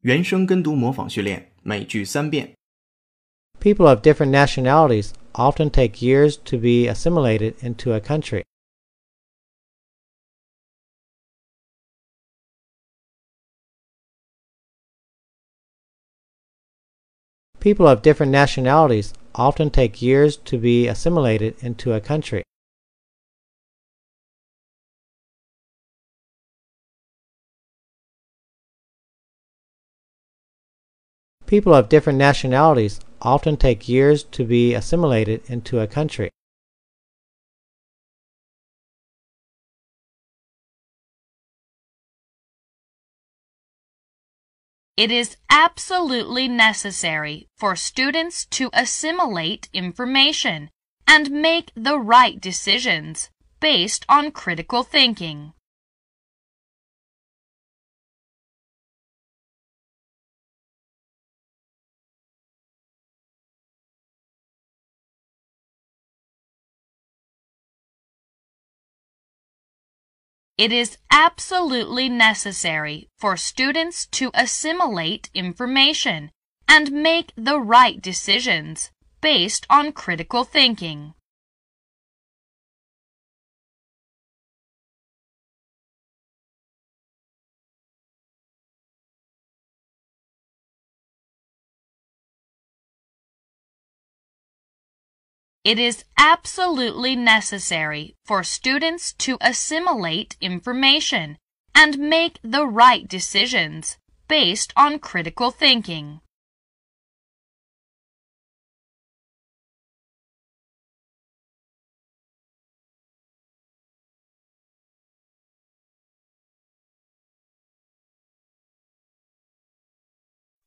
原声跟读模仿训练，每句三遍。 People of different nationalities often take years to be assimilated into a country. People of different nationalities often take years to be assimilated into a country. People of different nationalities often take years to be assimilated into a country. It is absolutely necessary for students to assimilate information and make the right decisions based on critical thinking. It is absolutely necessary for students to assimilate information and make the right decisions based on critical thinking. It is absolutely necessary for students to assimilate information and make the right decisions based on critical thinking.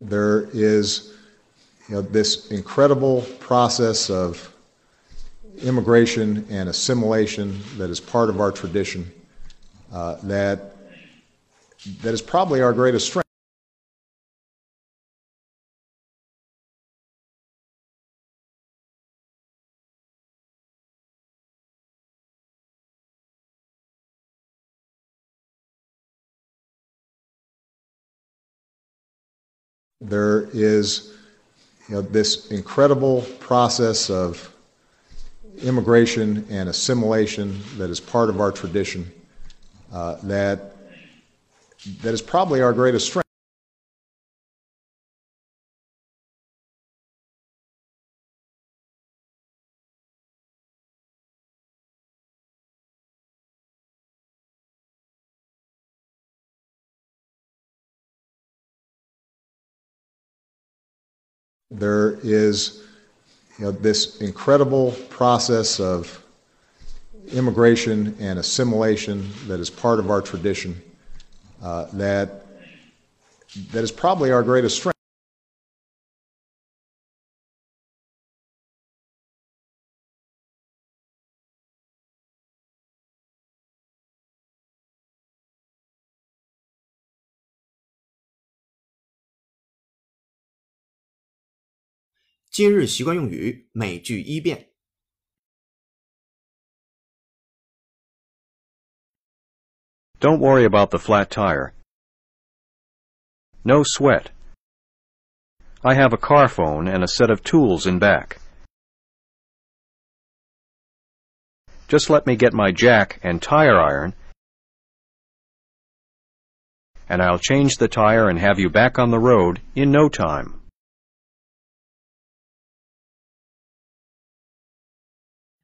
There is you know, this incredible process of immigration and assimilation that is part of our tradition uh, that, that is probably our greatest strength. There is you know, this incredible process of immigration and assimilation that is part of our tradition uh, that, that is probably our greatest strength. There is you know, this incredible process of immigration and assimilation that is part of our tradition uh, that, that is probably our greatest strength. “今日习惯用语”每句一遍。 Don't worry about the flat tire. No sweat. I have a car phone and a set of tools in back. Just let me get my jack and tire iron, and I'll change the tire and have you back on the road in no time.